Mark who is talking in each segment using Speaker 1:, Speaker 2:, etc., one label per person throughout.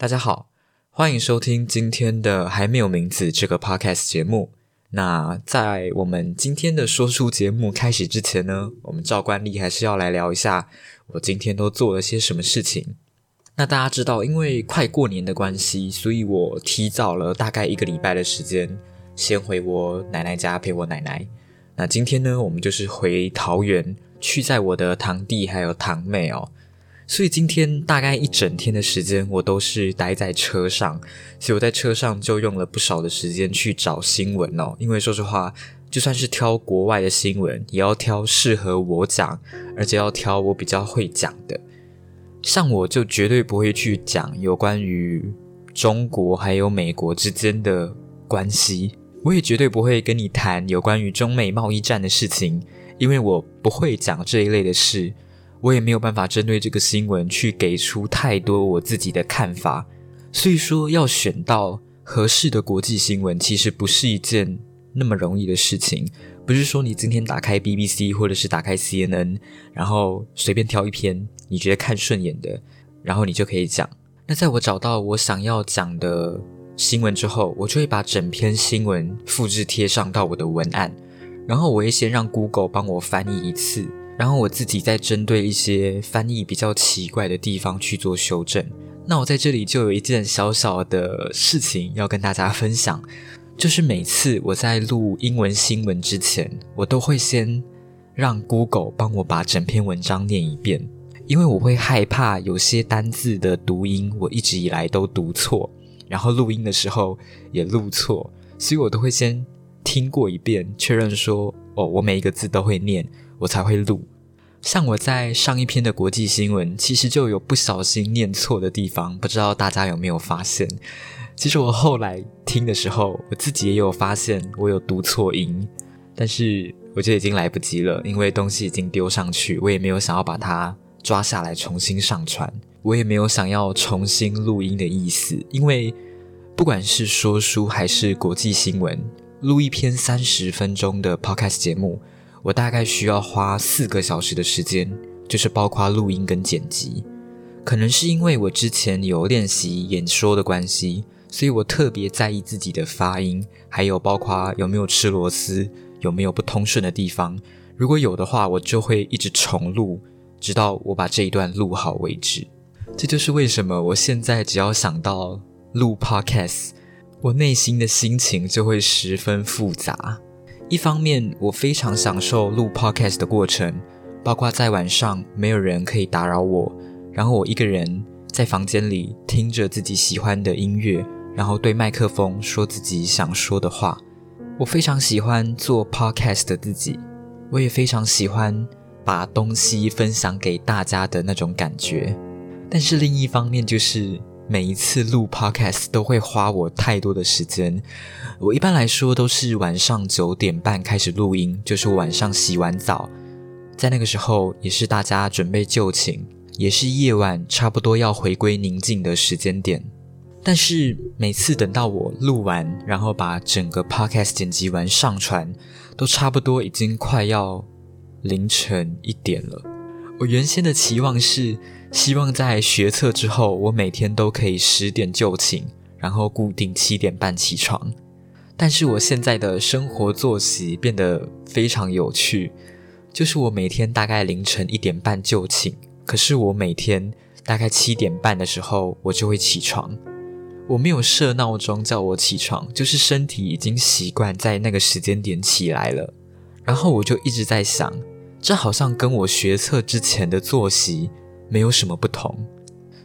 Speaker 1: 大家好，欢迎收听今天的还没有名字这个 podcast 节目。那在我们今天的说书节目开始之前呢，我们照惯例还是要来聊一下我今天都做了些什么事情。那大家知道，因为快过年的关系，所以我提早了大概一个礼拜的时间，先回我奶奶家陪我奶奶。那今天呢，我们就是回桃园，去在我的堂弟还有堂妹哦。所以今天大概一整天的时间，我都是待在车上。所以我在车上就用了不少的时间去找新闻哦。因为说实话，就算是挑国外的新闻，也要挑适合我讲，而且要挑我比较会讲的。像我就绝对不会去讲有关于中国还有美国之间的关系，我也绝对不会跟你谈有关于中美贸易战的事情，因为我不会讲这一类的事。我也没有办法针对这个新闻去给出太多我自己的看法，所以说要选到合适的国际新闻，其实不是一件那么容易的事情。不是说你今天打开 BBC 或者是打开 CNN，然后随便挑一篇你觉得看顺眼的，然后你就可以讲。那在我找到我想要讲的新闻之后，我就会把整篇新闻复制贴上到我的文案，然后我会先让 Google 帮我翻译一次。然后我自己再针对一些翻译比较奇怪的地方去做修正。那我在这里就有一件小小的事情要跟大家分享，就是每次我在录英文新闻之前，我都会先让 Google 帮我把整篇文章念一遍，因为我会害怕有些单字的读音我一直以来都读错，然后录音的时候也录错，所以我都会先听过一遍，确认说哦，我每一个字都会念。我才会录。像我在上一篇的国际新闻，其实就有不小心念错的地方，不知道大家有没有发现？其实我后来听的时候，我自己也有发现我有读错音，但是我觉得已经来不及了，因为东西已经丢上去，我也没有想要把它抓下来重新上传，我也没有想要重新录音的意思，因为不管是说书还是国际新闻，录一篇三十分钟的 podcast 节目。我大概需要花四个小时的时间，就是包括录音跟剪辑。可能是因为我之前有练习演说的关系，所以我特别在意自己的发音，还有包括有没有吃螺丝，有没有不通顺的地方。如果有的话，我就会一直重录，直到我把这一段录好为止。这就是为什么我现在只要想到录 podcast，我内心的心情就会十分复杂。一方面，我非常享受录 podcast 的过程，包括在晚上没有人可以打扰我，然后我一个人在房间里听着自己喜欢的音乐，然后对麦克风说自己想说的话。我非常喜欢做 podcast 的自己，我也非常喜欢把东西分享给大家的那种感觉。但是另一方面，就是。每一次录 podcast 都会花我太多的时间。我一般来说都是晚上九点半开始录音，就是晚上洗完澡，在那个时候也是大家准备就寝，也是夜晚差不多要回归宁静的时间点。但是每次等到我录完，然后把整个 podcast 剪辑完上传，都差不多已经快要凌晨一点了。我原先的期望是。希望在学测之后，我每天都可以十点就寝，然后固定七点半起床。但是我现在的生活作息变得非常有趣，就是我每天大概凌晨一点半就寝，可是我每天大概七点半的时候我就会起床。我没有设闹钟叫我起床，就是身体已经习惯在那个时间点起来了。然后我就一直在想，这好像跟我学测之前的作息。没有什么不同，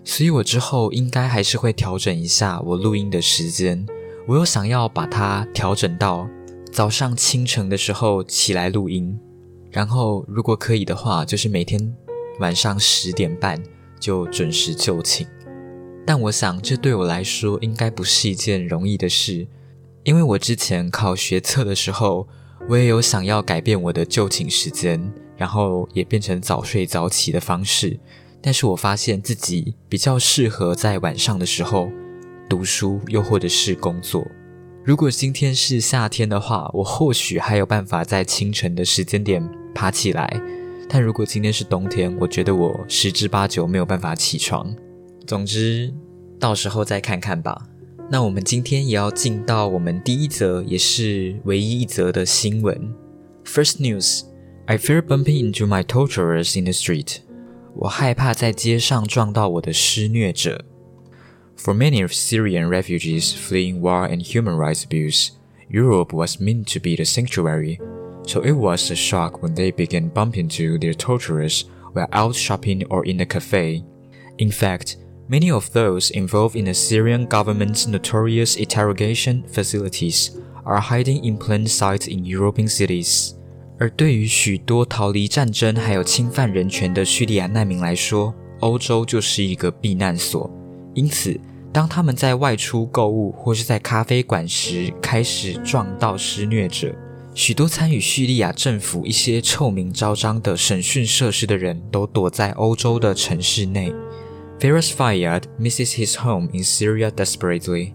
Speaker 1: 所以我之后应该还是会调整一下我录音的时间。我又想要把它调整到早上清晨的时候起来录音，然后如果可以的话，就是每天晚上十点半就准时就寝。但我想这对我来说应该不是一件容易的事，因为我之前考学测的时候，我也有想要改变我的就寝时间，然后也变成早睡早起的方式。但是我发现自己比较适合在晚上的时候读书，又或者是工作。如果今天是夏天的话，我或许还有办法在清晨的时间点爬起来。但如果今天是冬天，我觉得我十之八九没有办法起床。总之，到时候再看看吧。那我们今天也要进到我们第一则，也是唯一一则的新闻。First news: I fear bumping into my torturers in the street. 我害怕在街上撞到我的施虐者。For many of Syrian refugees fleeing war and human rights abuse, Europe was meant to be the sanctuary. So it was a shock when they began bumping into their torturers while out shopping or in a cafe. In fact, Many of those involved in the Syrian government's notorious interrogation facilities are hiding in plain sight in European cities. 而对于许多逃离战争还有侵犯人权的叙利亚难民来说，欧洲就是一个避难所。因此，当他们在外出购物或是在咖啡馆时开始撞到施虐者，许多参与叙利亚政府一些臭名昭彰的审讯设施的人都躲在欧洲的城市内。Firas Fayyad misses his home in Syria desperately.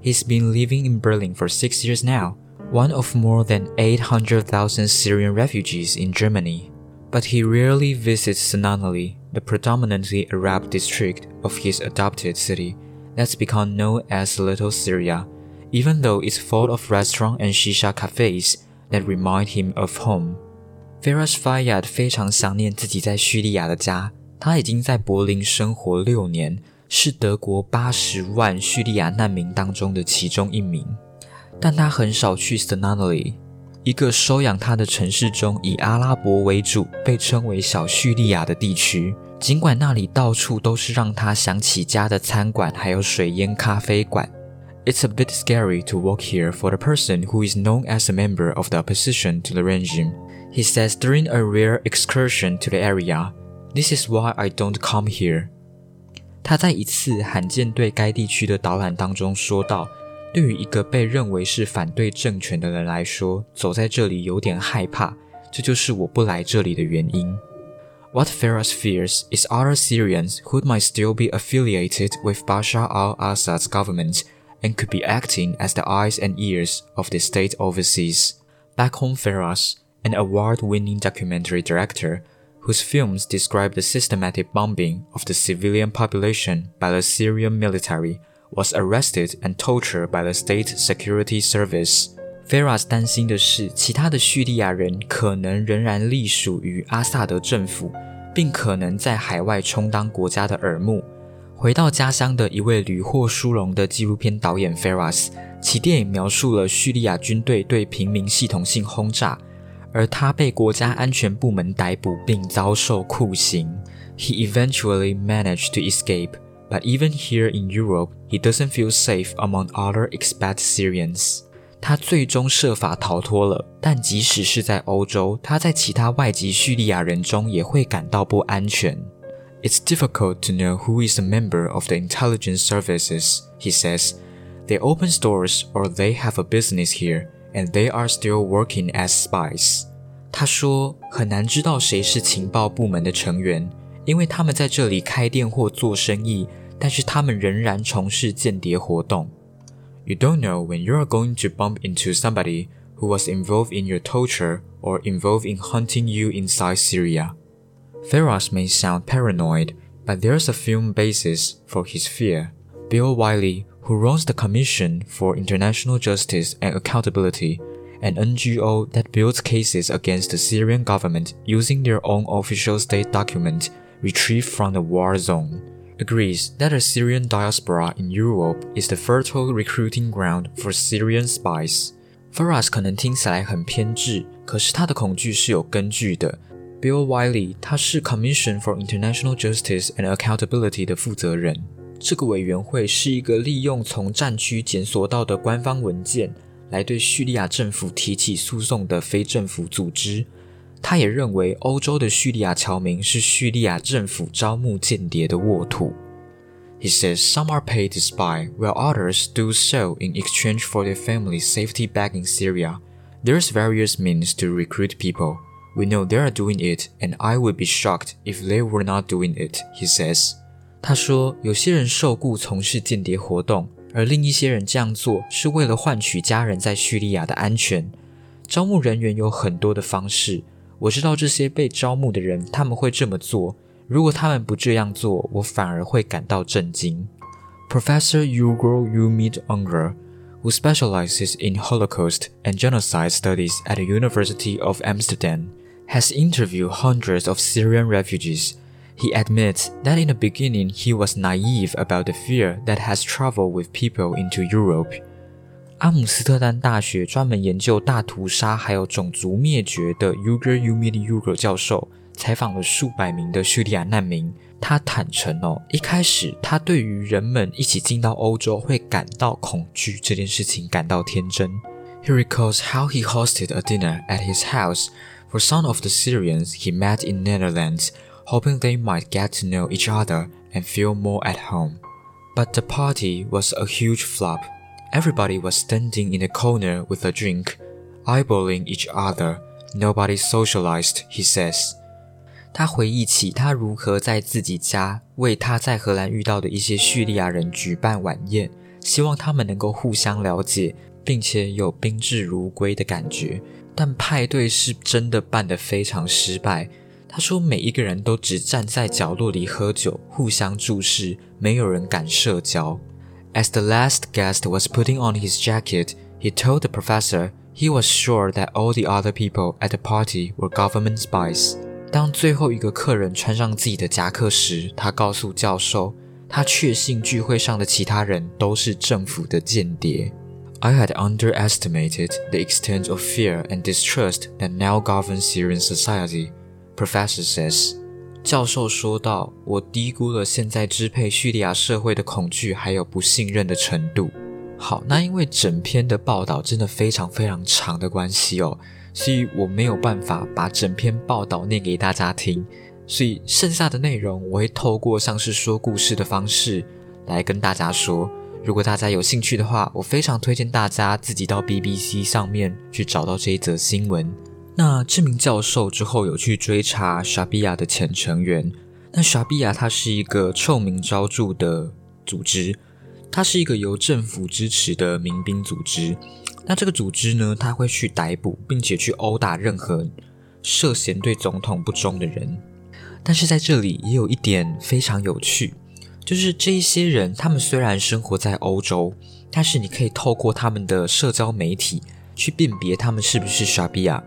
Speaker 1: He's been living in Berlin for six years now, one of more than 800,000 Syrian refugees in Germany. But he rarely visits Sinanali, the predominantly Arab district of his adopted city that's become known as Little Syria, even though it's full of restaurants and shisha cafes that remind him of home. Firas Fayyad 非常想念自己在叙利亚的家。他已经在柏林生活六年，是德国八十万叙利亚难民当中的其中一名。 但他很少去 s t a n a l i 一个收养他的城市中以阿拉伯为主、被称为小叙利亚的地区。尽管那里到处都是让他想起家的餐馆，还有水烟咖啡馆。It's a bit scary to walk here for the person who is known as a member of the opposition to the regime, he says during a rare excursion to the area. This is why I don't come here。他在一次罕见对该地区的导览当中说道：“对于一个被认为是反对政权的人来说，走在这里有点害怕，这就是我不来这里的原因。” What Faras fears is other Syrians who might still be affiliated with Bashar al-Assad's government and could be acting as the eyes and ears of the state overseas. Back home, Faras, an award-winning documentary director, whose films describe the systematic bombing of the civilian population by the Syrian military, was arrested and tortured by the State Security Service. Ferras 担心的是，其他的叙利亚人可能仍然隶属于阿萨德政府，并可能在海外充当国家的耳目。回到家乡的一位屡获殊荣的纪录片导演 Feras，其电影描述了叙利亚军队对平民系统性轰炸。而他被国家安全部门逮捕并遭受酷刑。He eventually managed to escape, but even here in Europe, he doesn't feel safe among other expat Syrians. 他最终设法逃脱了，但即使是在欧洲，他在其他外籍叙利亚人中也会感到不安全。It's difficult to know who is a member of the intelligence services, he says. They open stores or they have a business here and they are still working as spies. 他说很难知道谁是情报部门的成员，因为他们在这里开店或做生意， 但是他们仍然从事间谍活动。You don't know when you are going to bump into somebody who was involved in your torture or involved in hunting you inside Syria. Feras may sound paranoid, but there's a firm basis for his fear. Bill Wiley who runs the Commission for International Justice and Accountability, an NGO that builds cases against the Syrian government using their own official state document retrieved from the war zone, agrees that the Syrian diaspora in Europe is the fertile recruiting ground for Syrian spies. Faras 可能听起来很偏执，可是他的恐惧是有根据的。Bill Wiley，他是 Commission for International Justice and Accountability 的负责人。这个委员会是一个利用从战区检索到的官方文件来对叙利亚政府提起诉讼的非政府组织。 他也认为，欧洲的叙利亚侨民是叙利亚政府招募间谍的沃土。He says some are paid to spy, while others do so in exchange for their family's safety back in Syria. There's various means to recruit people. We know they are doing it, and I would be shocked if they were not doing it, he says. 他说，有些人受雇从事间谍活动，而另一些人这样做是为了换取家人在叙利亚的安全。招募人员有很多的方式， 我知道这些被招募的人他们会这么做。如果他们不这样做，我反而会感到震惊。 Professor Ugo Umid Unger, who specializes in Holocaust and genocide studies at the University of Amsterdam, has interviewed hundreds of Syrian refugees. He admits that in the beginning he was naive about the fear that has traveled with people into Europe. 阿姆斯特丹大学专门研究大屠杀还有种族灭绝的 Ugur Umid Ugur 教授采访了数百名的叙利亚难民。他坦诚哦，一开始他对于人们一起进到欧洲会感到恐惧这件事情感到天真。He recalls how he hosted a dinner at his house for some of the Syrians he met in Netherlands, hoping they might get to know each other and feel more at home. But the party was a huge flop. Everybody was standing in a corner with a drink, eyeballing each other. Nobody socialized, he says. 他回忆起他如何在自己家为他在荷兰遇到的一些叙利亚人举办晚宴，希望他们能够互相了解，并且有宾至如归的感觉。但派对是真的办得非常失败。他说，每一个人都只站在角落里喝酒，互相注视，没有人敢社交。As the last guest was putting on his jacket, he told the professor he was sure that all the other people at the party were government spies. 当最后一个客人穿上自己的夹克时，他告诉教授，他确信聚会上的其他人都是政府的间谍。I had underestimated the extent of fear and distrust that now governs Syrian society, Professor says. 教授说道：“我低估了现在支配叙利亚社会的恐惧还有不信任的程度。”好，那因为整篇的报道真的非常非常长的关系哦。所以我没有办法把整篇报道念给大家听，所以剩下的内容我会透过像是说故事的方式来跟大家说。如果大家有兴趣的话，我非常推荐大家自己到 BBC 上面去找到这一则新闻。那这名教授之后有去追查沙比亚的前成员。那沙比亚它是一个臭名昭著的组织，它是一个由政府支持的民兵组织。那这个组织呢，他会去逮捕并且去殴打任何涉嫌对总统不忠的人。但是在这里也有一点非常有趣，就是这一些人，他们虽然生活在欧洲，但是你可以透过他们的社交媒体去辨别他们是不是沙比亚。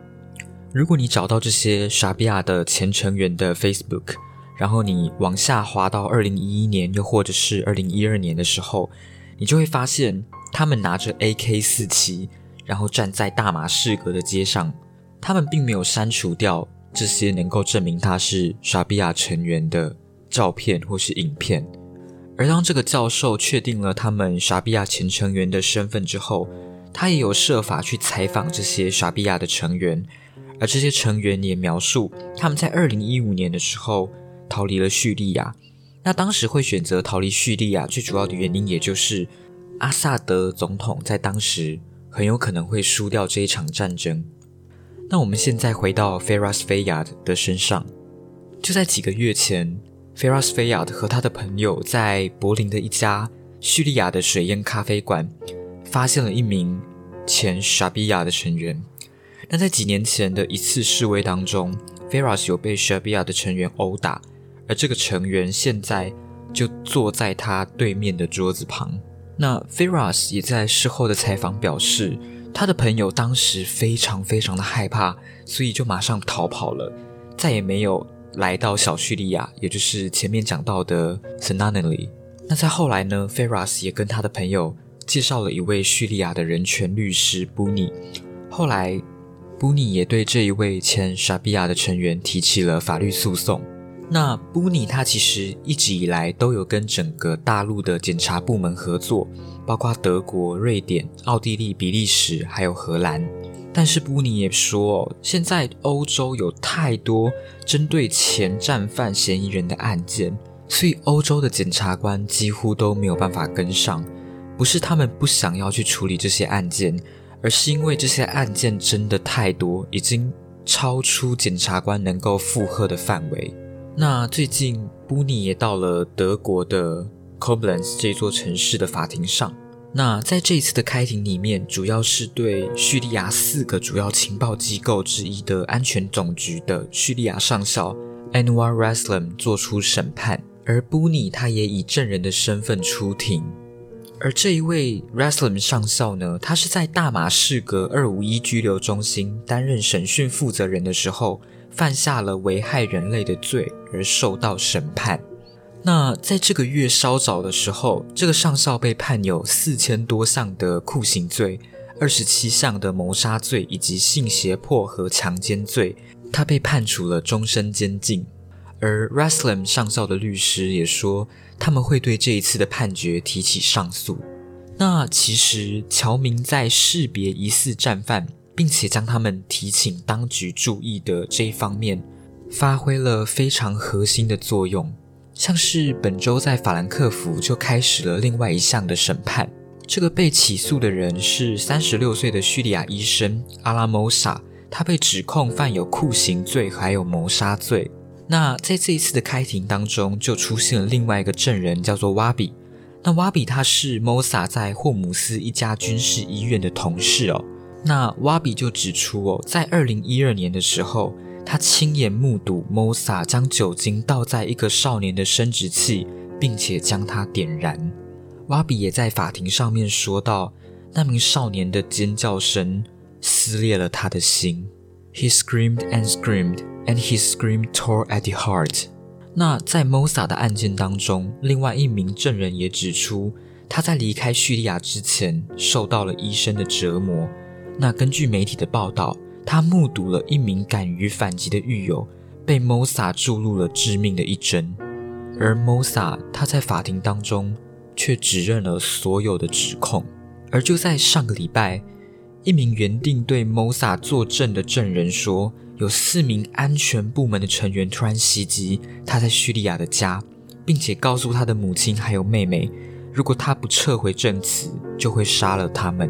Speaker 1: 如果你找到这些傻比亚的前成员的 Facebook，然后你往下滑到二零一一年，又或者是二零一二年的时候，你就会发现。他们拿着 AK 四七，然后站在大马士革的街上。他们并没有删除掉这些能够证明他是傻比亚成员的照片或是影片。而当这个教授确定了他们傻比亚前成员的身份之后，他也有设法去采访这些傻比亚的成员。而这些成员也描述他们在二零一五年的时候逃离了叙利亚。那当时会选择逃离叙利亚，最主要的原因也就是。阿萨德总统在当时很有可能会输掉这一场战争。那我们现在回到 Firas Fayyad 的身上，就在几个月前，Firas Fayyad 和他的朋友在柏林的一家叙利亚的水烟咖啡馆发现了一名前沙比亚的成员。那在几年前的一次示威当中，Firas 有被沙比亚的成员殴打，而这个成员现在就坐在他对面的桌子旁。那 Firas 也在事后的采访表示，他的朋友当时非常非常的害怕，所以就马上逃跑了，再也没有来到小叙利亚，也就是前面讲到的 s n a n a l i 那在后来呢，Firas 也跟他的朋友介绍了一位叙利亚的人权律师 Buni。后来布尼也对这一位前沙比亚的成员提起了法律诉讼。那布尼他其实一直以来都有跟整个大陆的检察部门合作，包括德国、瑞典、奥地利、比利时还有荷兰。但是布尼也说，现在欧洲有太多针对前战犯嫌疑人的案件，所以欧洲的检察官几乎都没有办法跟上。不是他们不想要去处理这些案件，而是因为这些案件真的太多，已经超出检察官能够负荷的范围。那最近，布尼也到了德国的 Koblenz 这座城市的法庭上。那在这一次的开庭里面，主要是对叙利亚四个主要情报机构之一的安全总局的叙利亚上校 Anwar Raslam 做出审判。而布尼他也以证人的身份出庭。而这一位 Raslam 上校呢，他是在大马士革二五一拘留中心担任审讯负责人的时候，犯下了危害人类的罪而受到审判。那在这个月稍早的时候，这个上校被判有四千多项的酷刑罪、二十七项的谋杀罪以及性胁迫和强奸罪，他被判处了终身监禁。而 Raslam 上校的律师也说。他们会对这一次的判决提起上诉。那其实侨民在识别疑似战犯，并且将他们提请当局注意的这一方面，发挥了非常核心的作用。像是本周在法兰克福就开始了另外一项的审判。这个被起诉的人是三十六岁的叙利亚医生阿拉莫萨，他被指控犯有酷刑罪还有谋杀罪。那在这一次的开庭当中，就出现了另外一个证人，叫做瓦比。那瓦比他是 Mosa 在霍姆斯一家军事医院的同事哦。那瓦比就指出哦，在二零一二年的时候，他亲眼目睹 Mosa 将酒精倒在一个少年的生殖器，并且将它点燃。瓦比也在法庭上面说到，那名少年的尖叫声撕裂了他的心。He screamed and screamed, and his scream tore at the heart. 那在 Mosa 的案件当中，另外一名证人也指出，他在离开叙利亚之前受到了医生的折磨。那根据媒体的报道，他目睹了一名敢于反击的狱友被 Mosa 注入了致命的一针，而 Mosa 他在法庭当中却指认了所有的指控。而就在上个礼拜。一名原定对 Mosa 作证的证人说，有四名安全部门的成员突然袭击他在叙利亚的家，并且告诉他的母亲还有妹妹，如果他不撤回证词，就会杀了他们。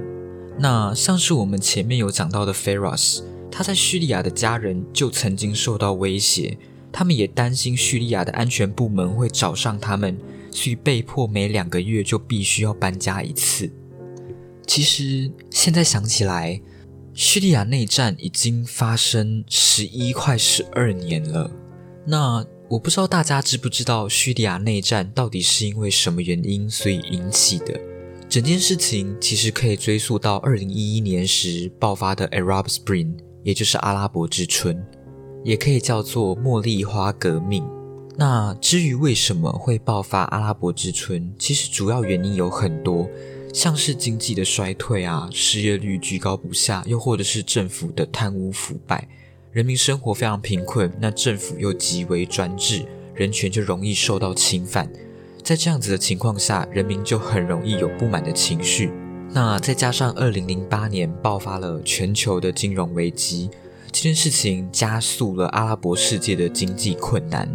Speaker 1: 那像是我们前面有讲到的 Feras，他在叙利亚的家人就曾经受到威胁，他们也担心叙利亚的安全部门会找上他们，所以被迫每两个月就必须要搬家一次。其实现在想起来，叙利亚内战已经发生十一快十二年了。那我不知道大家知不知道叙利亚内战到底是因为什么原因所以引起的？整件事情其实可以追溯到二零一一年时爆发的 Arab Spring，也就是阿拉伯之春，也可以叫做茉莉花革命。那至于为什么会爆发阿拉伯之春，其实主要原因有很多。像是经济的衰退啊，失业率居高不下，又或者是政府的贪污腐败，人民生活非常贫困，那政府又极为专制，人权就容易受到侵犯。在这样子的情况下，人民就很容易有不满的情绪。那再加上二零零八年爆发了全球的金融危机，这件事情加速了阿拉伯世界的经济困难。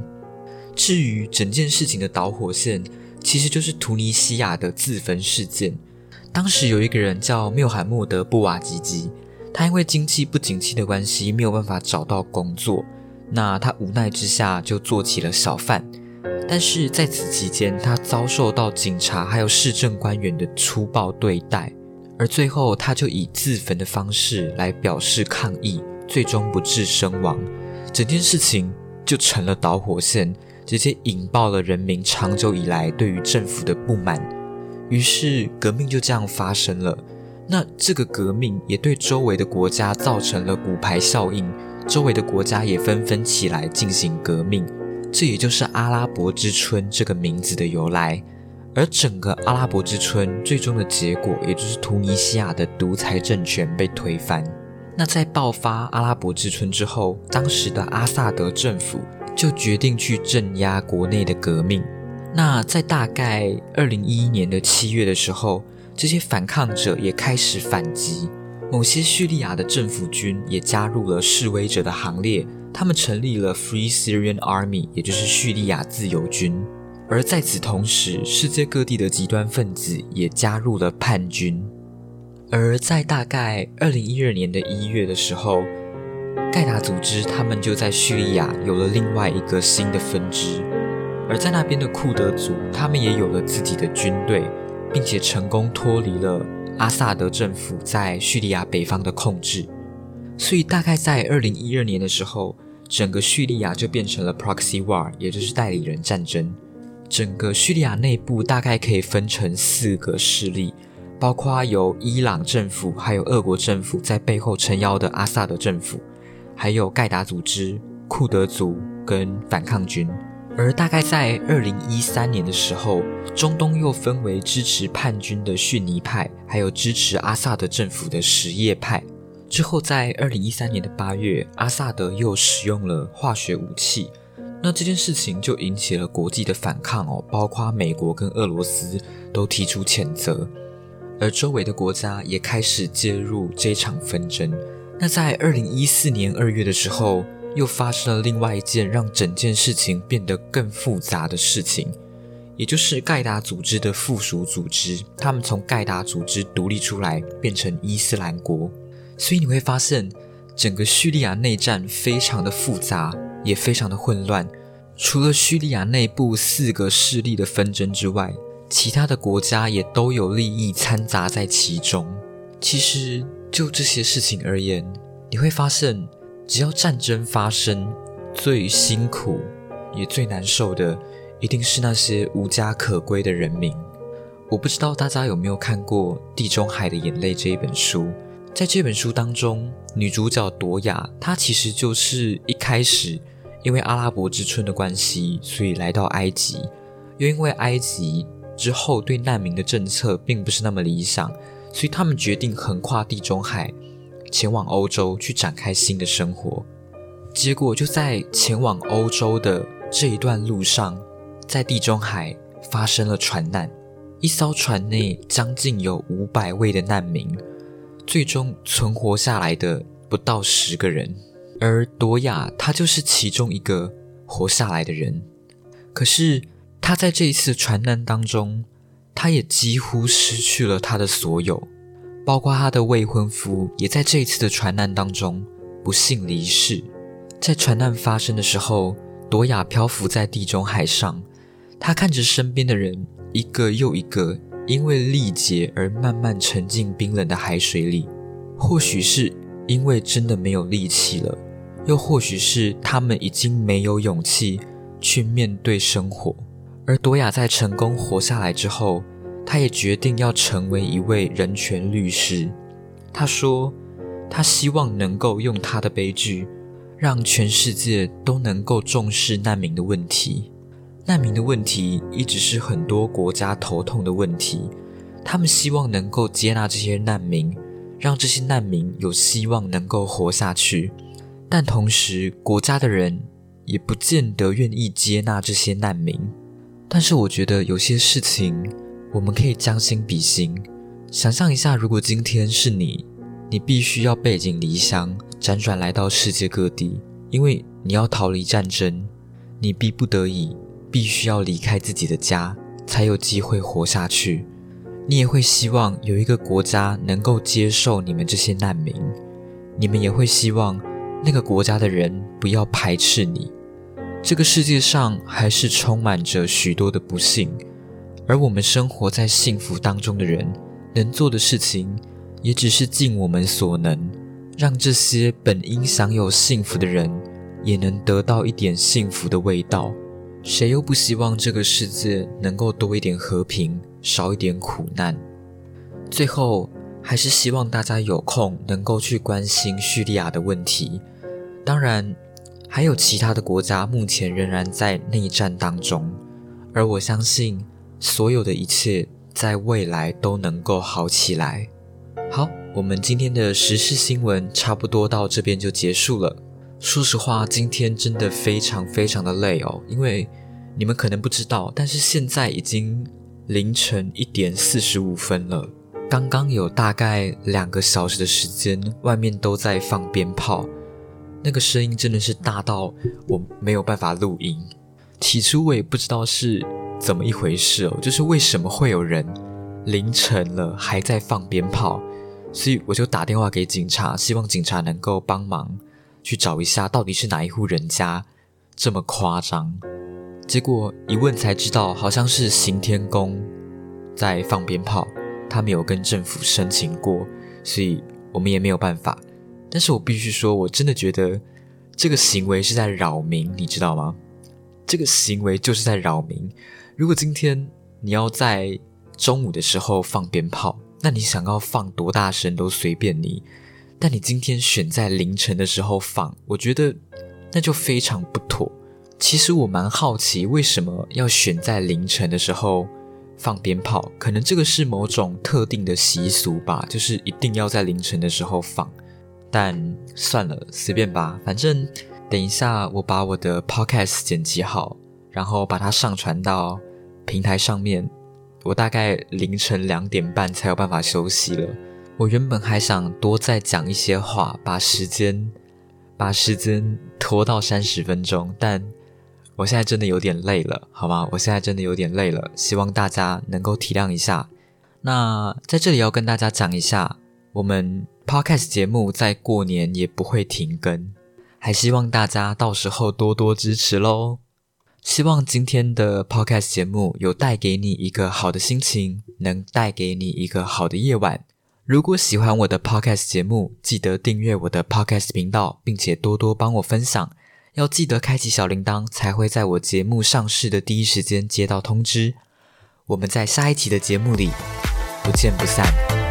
Speaker 1: 至于整件事情的导火线，其实就是突尼西亚的自焚事件。当时有一个人叫缪罕默德·布瓦吉吉，他因为经济不景气的关系，没有办法找到工作。那他无奈之下就做起了小贩。但是在此期间，他遭受到警察还有市政官员的粗暴对待，而最后他就以自焚的方式来表示抗议，最终不治身亡。整件事情就成了导火线。直接引爆了人民长久以来对于政府的不满，于是革命就这样发生了。那这个革命也对周围的国家造成了骨牌效应，周围的国家也纷纷起来进行革命，这也就是阿拉伯之春这个名字的由来。而整个阿拉伯之春最终的结果，也就是突尼西亚的独裁政权被推翻。那在爆发阿拉伯之春之后，当时的阿萨德政府。就决定去镇压国内的革命。那在大概二零一一年的七月的时候，这些反抗者也开始反击。某些叙利亚的政府军也加入了示威者的行列，他们成立了 Free Syrian Army，也就是叙利亚自由军。而在此同时，世界各地的极端分子也加入了叛军。而在大概二零一二年的一月的时候。盖达组织，他们就在叙利亚有了另外一个新的分支，而在那边的库德族，他们也有了自己的军队，并且成功脱离了阿萨德政府在叙利亚北方的控制。所以，大概在二零一二年的时候，整个叙利亚就变成了 proxy war，也就是代理人战争。整个叙利亚内部大概可以分成四个势力，包括由伊朗政府还有俄国政府在背后撑腰的阿萨德政府，还有盖达组织、库德族跟反抗军。而大概在二零一三年的时候，中东又分为支持叛军的逊尼派，还有支持阿萨德政府的什叶派。之后，在二零一三年的八月，阿萨德又使用了化学武器，那这件事情就引起了国际的反抗哦，包括美国跟俄罗斯都提出谴责，而周围的国家也开始介入这场纷争。那在二零一四年二月的时候。又发生了另外一件让整件事情变得更复杂的事情，也就是盖达组织的附属组织，他们从盖达组织独立出来，变成伊斯兰国。所以你会发现，整个叙利亚内战非常的复杂，也非常的混乱。除了叙利亚内部四个势力的纷争之外，其他的国家也都有利益掺杂在其中。其实就这些事情而言，你会发现。只要战争发生，最辛苦也最难受的，一定是那些无家可归的人民。我不知道大家有没有看过《地中海的眼泪》这一本书。在这本书当中，女主角朵雅，她其实就是一开始因为阿拉伯之春的关系，所以来到埃及。又因为埃及之后对难民的政策并不是那么理想，所以他们决定横跨地中海。前往欧洲去展开新的生活，结果就在前往欧洲的这一段路上，在地中海发生了船难。一艘船内将近有五百位的难民，最终存活下来的不到十个人，而朵雅她就是其中一个活下来的人。可是她在这一次船难当中，她也几乎失去了她的所有。包括她的未婚夫也在这一次的船难当中不幸离世。在船难发生的时候，朵雅漂浮在地中海上，她看着身边的人一个又一个因为力竭而慢慢沉进冰冷的海水里。或许是因为真的没有力气了，又或许是他们已经没有勇气去面对生活。而朵雅在成功活下来之后。他也决定要成为一位人权律师。他说：“他希望能够用他的悲剧，让全世界都能够重视难民的问题。难民的问题一直是很多国家头痛的问题。他们希望能够接纳这些难民，让这些难民有希望能够活下去。但同时，国家的人也不见得愿意接纳这些难民。但是，我觉得有些事情。”我们可以将心比心，想象一下，如果今天是你，你必须要背井离乡，辗转来到世界各地，因为你要逃离战争，你逼不得已必须要离开自己的家，才有机会活下去。你也会希望有一个国家能够接受你们这些难民，你们也会希望那个国家的人不要排斥你。这个世界上还是充满着许多的不幸。而我们生活在幸福当中的人，能做的事情，也只是尽我们所能，让这些本应享有幸福的人，也能得到一点幸福的味道。谁又不希望这个世界能够多一点和平，少一点苦难？最后，还是希望大家有空能够去关心叙利亚的问题。当然，还有其他的国家目前仍然在内战当中，而我相信。所有的一切在未来都能够好起来。好，我们今天的时事新闻差不多到这边就结束了。说实话，今天真的非常非常的累哦，因为你们可能不知道，但是现在已经凌晨一点四十五分了。刚刚有大概两个小时的时间，外面都在放鞭炮，那个声音真的是大到我没有办法录音。起初我也不知道是。怎么一回事哦？就是为什么会有人凌晨了还在放鞭炮？所以我就打电话给警察，希望警察能够帮忙去找一下，到底是哪一户人家这么夸张。结果一问才知道，好像是行天宫在放鞭炮，他没有跟政府申请过，所以我们也没有办法。但是我必须说，我真的觉得这个行为是在扰民，你知道吗？这个行为就是在扰民。如果今天你要在中午的时候放鞭炮，那你想要放多大声都随便你。但你今天选在凌晨的时候放，我觉得那就非常不妥。其实我蛮好奇，为什么要选在凌晨的时候放鞭炮？可能这个是某种特定的习俗吧，就是一定要在凌晨的时候放。但算了，随便吧，反正等一下我把我的 podcast 剪辑好，然后把它上传到平台上面。我大概凌晨两点半才有办法休息了。我原本还想多再讲一些话，把时间把时间拖到三十分钟，但我现在真的有点累了，好吗？我现在真的有点累了，希望大家能够体谅一下。那在这里要跟大家讲一下，我们 podcast 节目在过年也不会停更，还希望大家到时候多多支持喽。希望今天的 podcast 节目有带给你一个好的心情，能带给你一个好的夜晚。如果喜欢我的 podcast 节目，记得订阅我的 podcast 频道，并且多多帮我分享。要记得开启小铃铛，才会在我节目上市的第一时间接到通知。我们在下一期的节目里不见不散。